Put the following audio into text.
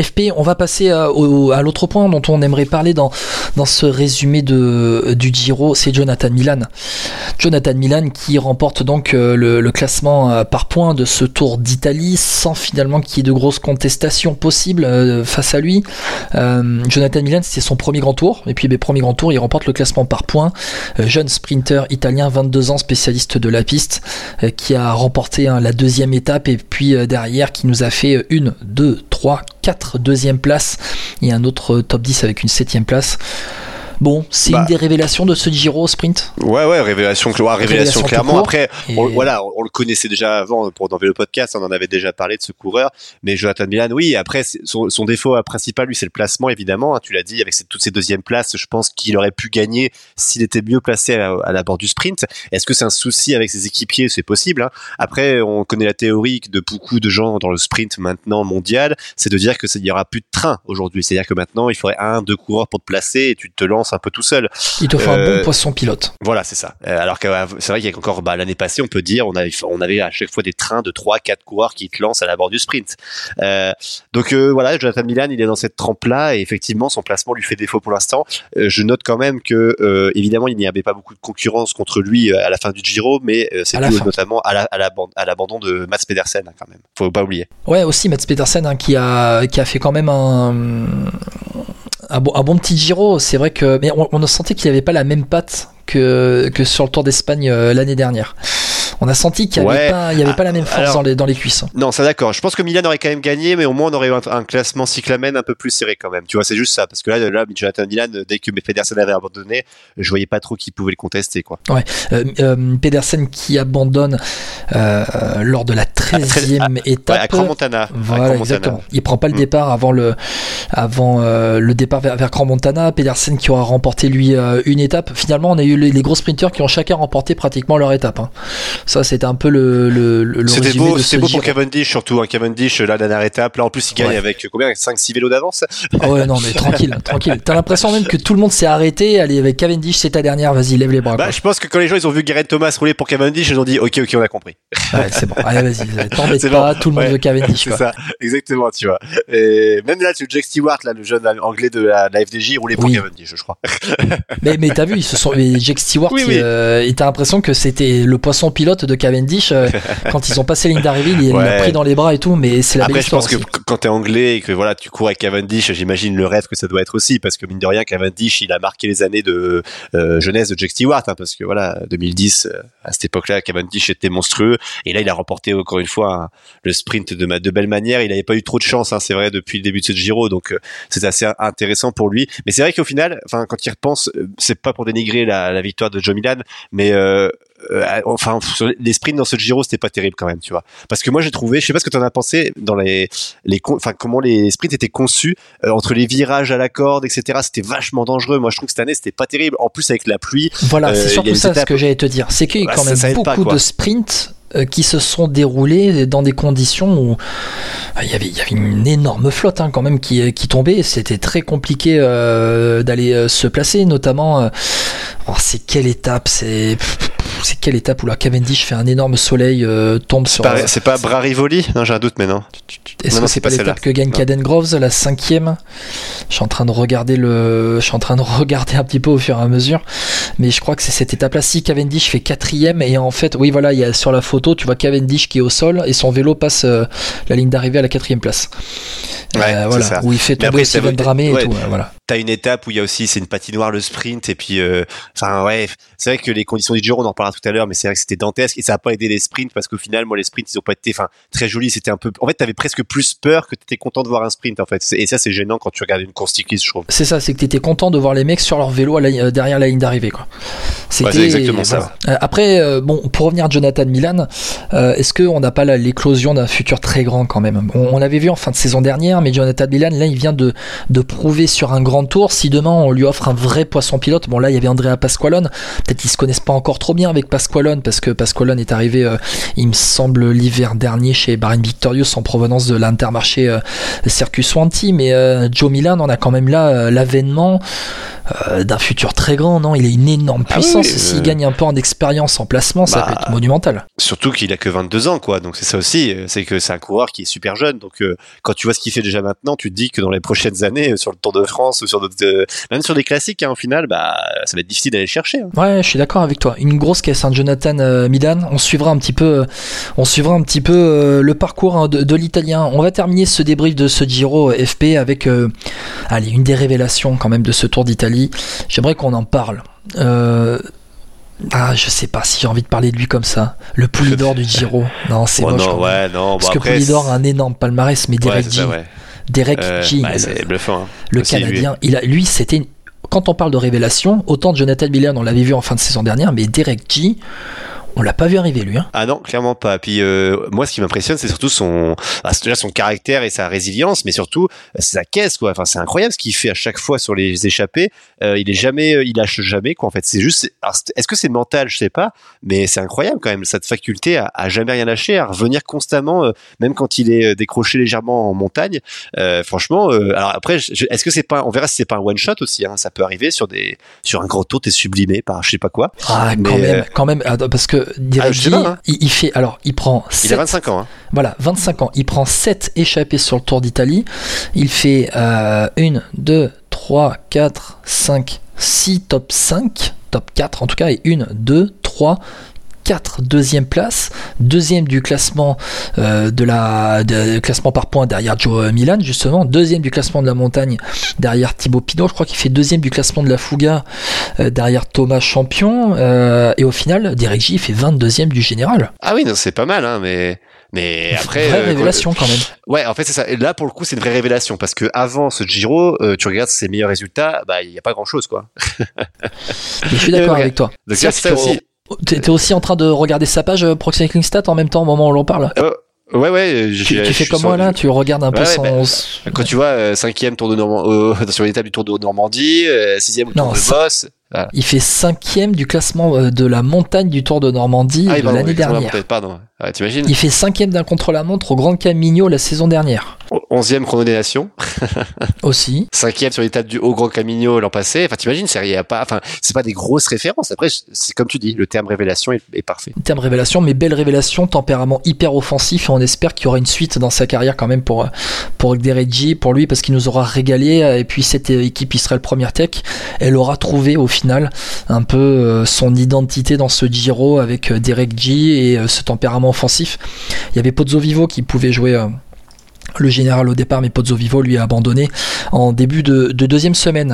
FP, on va passer à, l'autre point dont on aimerait parler dans, ce résumé du Giro, c'est Jonathan Milan. Jonathan Milan qui remporte donc le, le, classement par points de ce Tour d'Italie sans finalement qu'il y ait de grosses contestations possibles face à lui. Jonathan Milan, c'est son premier grand tour, et puis ben, premier grand tour, il remporte le classement par points. jeune sprinter italien, 22 ans, spécialiste de la piste, qui a remporté hein, la deuxième étape et puis derrière qui nous a fait une, deux, trois, quatre deuxième places et un autre top 10 avec une septième place. Bon, c'est une bah. des révélations de ce Giro sprint. Ouais, ouais, révélation, révélation, clairement. Après, voilà, on, le connaissait déjà avant pour dans le podcast, on en avait déjà parlé de ce coureur. Mais Jonathan Milan, oui. Après, son, son défaut principal, lui, c'est le placement, évidemment. Hein, tu l'as dit, avec toutes ces deuxièmes places, je pense qu'il aurait pu gagner s'il était mieux placé à, la bord du sprint. Est-ce que c'est un souci avec ses équipiers? C'est possible. Hein. Après, on connaît la théorie de beaucoup de gens dans le sprint maintenant mondial, c'est de dire que il y aura plus de train aujourd'hui. C'est-à-dire que maintenant, il faudrait un, deux coureurs pour te placer et tu te lances un peu tout seul. Il te faut un bon euh, poisson pilote. Voilà, c'est ça. Euh, alors que euh, c'est vrai qu'il y a encore bah, l'année passée, on peut dire, on avait, on avait à chaque fois des trains de 3-4 coureurs qui te lancent à la bord du sprint. donc voilà, Jonathan Milan, il est dans cette trempe-là et effectivement, son placement lui fait défaut pour l'instant. je note quand même que évidemment, il n'y avait pas beaucoup de concurrence contre lui à la fin du Giro, mais c'est dû notamment à l'abandon la, à de Mats Pedersen hein, quand même. Faut pas oublier. Ouais, aussi Mats Pedersen hein, qui a qui a fait quand même un un bon, petit Giro. C'est vrai que, mais on, on sentait qu'il avait pas la même patte que, que sur le Tour d'Espagne euh, l'année dernière on a senti qu'il n'y avait, pas, avait pas la même force dans, les, dans les cuisses. Non, c'est d'accord. Je pense que Milan aurait quand même gagné, mais au moins on aurait eu un, classement cyclamen un peu plus serré quand même. Tu vois, c'est juste ça. Parce que là, là Jonathan Milan, dès que Pedersen avait abandonné, je voyais pas trop qui pouvait le contester. Quoi. Ouais. Euh, euh, Pedersen qui abandonne euh, lors de la 13e étape. à Grand Montana. Voilà, exactement. Il prend pas le mm. départ avant le, avant, le départ vers, vers Grand Montana. Pedersen qui aura remporté lui une étape. Finalement, on a eu les, gros sprinters qui ont chacun remporté pratiquement leur étape. Hein. Ça, c'était un peu le. le, c'était beau, c'était beau pour Cavendish surtout. Hein, Cavendish, la dernière étape. Là, en plus, il gagne avec combien? 5-6 vélos d'avance? Ah Ouais, non, mais tranquille, tranquille. T'as l'impression même que tout le monde s'est arrêté. Allez, avec Cavendish, c'est ta dernière. Vas-y, lève les bras. Bah, je pense que quand les gens ils ont vu Gareth Thomas rouler pour Cavendish, ils ont dit Ok, ok, on a compris. Ouais, c'est bon. Allez, vas-y, t'embête pas. Tout le monde veut Cavendish. C'est ça, exactement, tu vois. Et même là, tu Jack Stewart, là, le jeune anglais de la, FDJ, roulait pour Cavendish, je crois. mais mais t'as vu, ils se sont. Jack Stewart, oui, oui. Euh, t'as l'impression que c'était le poisson pilote de Cavendish euh, quand ils ont passé ligne d'arrivée, il l'a pris dans les bras et tout, mais c'est la Après, je pense que quand t'es anglais et que voilà, tu cours avec Cavendish, j'imagine le rêve que ça doit être aussi, parce que mine de rien, Cavendish, il a marqué les années de euh, jeunesse de Jack Stewart, hein, parce que voilà, 2010, euh, à cette époque-là, Cavendish était monstrueux, et là, il a remporté encore une fois le sprint de, de belle manière. Il n'avait pas eu trop de chance, hein, c'est vrai, depuis le début de ce Giro, donc c'est assez intéressant pour lui. Mais c'est vrai qu'au final, enfin, quand il repense, c'est pas pour dénigrer la, la victoire de Joe Milan, mais euh, enfin les sprints dans ce Giro c'était pas terrible quand même tu vois. Parce que moi j'ai trouvé je sais pas ce que tu en as pensé dans les les enfin comment les sprints étaient conçus euh, entre les virages à la corde etc c'était vachement dangereux. Moi je trouve que cette année c'était pas terrible. En plus avec la pluie voilà c'est euh, surtout ça ce que j'allais te dire. C'est qu'il y a bah, quand même beaucoup de sprints qui se sont déroulés dans des conditions où il y avait, il y avait une énorme flotte hein, quand même qui, qui tombait. C'était très compliqué d'aller se placer, notamment. Oh, c'est quelle étape C'est c'est quelle étape où la Cavendish fait un énorme soleil, euh, tombe sur. C'est pas Brarivoli Non, j'ai un doute, mais non. Est-ce que c'est pas l'étape que gagne Caden Groves, la cinquième? Je suis en train de regarder le, je suis en train de regarder un petit peu au fur et à mesure, mais je crois que c'est cette étape-là. Si Cavendish fait quatrième et en fait, oui, voilà, il y a sur la photo, tu vois Cavendish qui est au sol et son vélo passe euh, la ligne d'arrivée à la quatrième place. Ouais, voilà, ça. où il fait tomber Steven Dramé et tout. Voilà. T'as une étape où il y a aussi, c'est une patinoire le sprint et puis, enfin ouais, c'est vrai que les conditions du Giro, on en parlera tout à l'heure, mais c'est vrai que c'était dantesque et ça a pas aidé les sprints parce qu'au final, moi, les sprints, ils ont pas été, enfin, très jolis. C'était un peu, en fait, t'avais presque plus peur que t'étais content de voir un sprint, en fait. Et ça, c'est gênant quand tu regardes une course cycliste, je trouve. C'est ça, c'est que t'étais content de voir les mecs sur leur vélo euh, derrière la ligne d'arrivée, quoi. C'était exactement ça. Euh, après, euh, bon, pour revenir à Jonathan Milan, est-ce qu'on n'a pas l'éclosion d'un futur très grand quand même? On, l'avait vu en fin de saison dernière, mais Jonathan Milan, là, il vient de, de prouver sur un grand tour. Si demain on lui offre un vrai poisson pilote, bon là, il y avait Andrea Pasqualone. Peut-être qu'ils se connaissent pas encore trop bien avec Pasqualone parce que Pasqualone est arrivé, euh, il me semble, l'hiver dernier chez Bahrain Victorious en provenance de l'Intermarché euh, Circus Wanty. Mais euh, Joe Milan, on a quand même là l'avènement euh, d'un futur très grand, non? Il a une énorme Ah puissance. oui, S'il euh. gagne un peu en expérience, en placement, ça Bah, peut être monumental. Surtout qu'il a que 22 ans, quoi. Donc c'est ça aussi, euh, c'est que c'est un coureur qui est super jeune. Donc euh, quand tu vois ce qu'il fait déjà maintenant, tu te dis que dans les prochaines années, euh, sur le Tour de France ou sur d'autres, euh, même sur des classiques, hein, au final, bah ça va être difficile d'aller le chercher. hein. Ouais, je suis d'accord avec toi. Une grosse caisse, hein, Jonathan euh, Milan. On suivra un petit peu, euh, on suivra un petit peu euh, le parcours hein, de, de l'Italien. On va terminer ce débrief de ce Giro euh, FP avec, euh, allez, une des révélations quand même de ce Tour d'Italie. J'aimerais qu'on en parle. Euh, ah, je sais pas si j'ai envie de parler de lui comme ça. Le Poulidor du Giro. Non, c'est Ouais, moche. non, ouais, non. Parce bon, que après, Poulidor a un énorme palmarès, mais ouais, Derek G, ça, ouais. Derek Euh, G, bah, le- bluffant. hein. le Aussi, lui. Canadien, il a, lui, c'était une- quand on parle de révélation, autant de Jonathan Miller, on l'avait vu en fin de saison dernière, mais Derek G, on l'a pas vu arriver lui. Hein. Ah non, clairement pas. Puis euh, moi, ce qui m'impressionne, c'est surtout son, ah, c'est déjà son caractère et sa résilience, mais surtout euh, sa caisse, quoi. Enfin, c'est incroyable ce qu'il fait à chaque fois sur les échappées. Euh, il est jamais, euh, il lâche jamais, quoi. En fait, c'est juste. Est-ce que c'est mental? Je sais pas, mais c'est incroyable quand même cette faculté à, à jamais rien lâcher, à revenir constamment, euh, même quand il est décroché légèrement en montagne. Euh, franchement, euh, alors après, est-ce que c'est pas, on verra si c'est pas un one shot aussi. Hein, ça peut arriver sur des, sur un gros tour, t'es sublimé par je sais pas quoi. Ah, quand même, quand même, attends, parce que Ah, hein. il, il fait, alors, il prend Il a sept- 25 ans. Hein. voilà, 25 ans, il prend 7 échappées sur le Tour d'Italie, il fait euh, 1, 2, 3, 4, 5, 6 top 5, top 4 en tout cas, et 1, 2, 3, 4 deuxième place, deuxième du classement euh, de la de- classement par points derrière Joe Milan justement, deuxième du classement de la montagne derrière Thibaut Pinot, je crois qu'il fait deuxième du classement de la Fouga euh, derrière Thomas Champion euh, et au final Derek J il fait 22e du général. Ah oui, non, c'est pas mal, hein, mais. Mais après, Vraie euh, révélation quand même. Ouais, en fait, c'est ça. Et là, pour le coup, c'est une vraie révélation parce que avant ce Giro, euh, tu regardes ses meilleurs résultats, bah, il y a pas grand chose, quoi. Je suis d'accord avec toi. Donc C'est aussi. T'es t'es aussi en train de regarder sa page euh, Pro Cycling Stat en même temps au moment où l'on parle. Ouais, ouais. Tu, j'ai- tu je fais comme moi là, tu regardes un peu Ouais, ouais, son. Quand tu vois euh, cinquième tour de Normandie, euh, sur l'étape du Tour de Normandie, euh, sixième Non, Tour de Boss. Il fait cinquième du classement euh, de la montagne du Tour de Normandie ah, de l'année dernière. Pardon. Ah, Il fait cinquième d'un contre-la-montre au Grand Camino la saison dernière. Onzième chrono des nations, Aussi. cinquième sur l'étape du Haut Grand Camino l'an passé. Enfin, t'imagines, c'est y a pas, enfin, c'est pas des grosses références. Après, c'est comme tu dis, le terme révélation est, est parfait. Terme révélation, mais belle révélation, tempérament hyper offensif et on espère qu'il y aura une suite dans sa carrière quand même pour, pour Derek G, pour lui parce qu'il nous aura régalé euh, et puis cette équipe Israël Première Tech, elle aura trouvé au final un peu euh, son identité dans ce Giro avec euh, Derek G et ce tempérament offensif. Il y avait Pozzo Vivo qui pouvait jouer le général au départ, mais Pozzo Vivo lui a abandonné en début de, de deuxième semaine.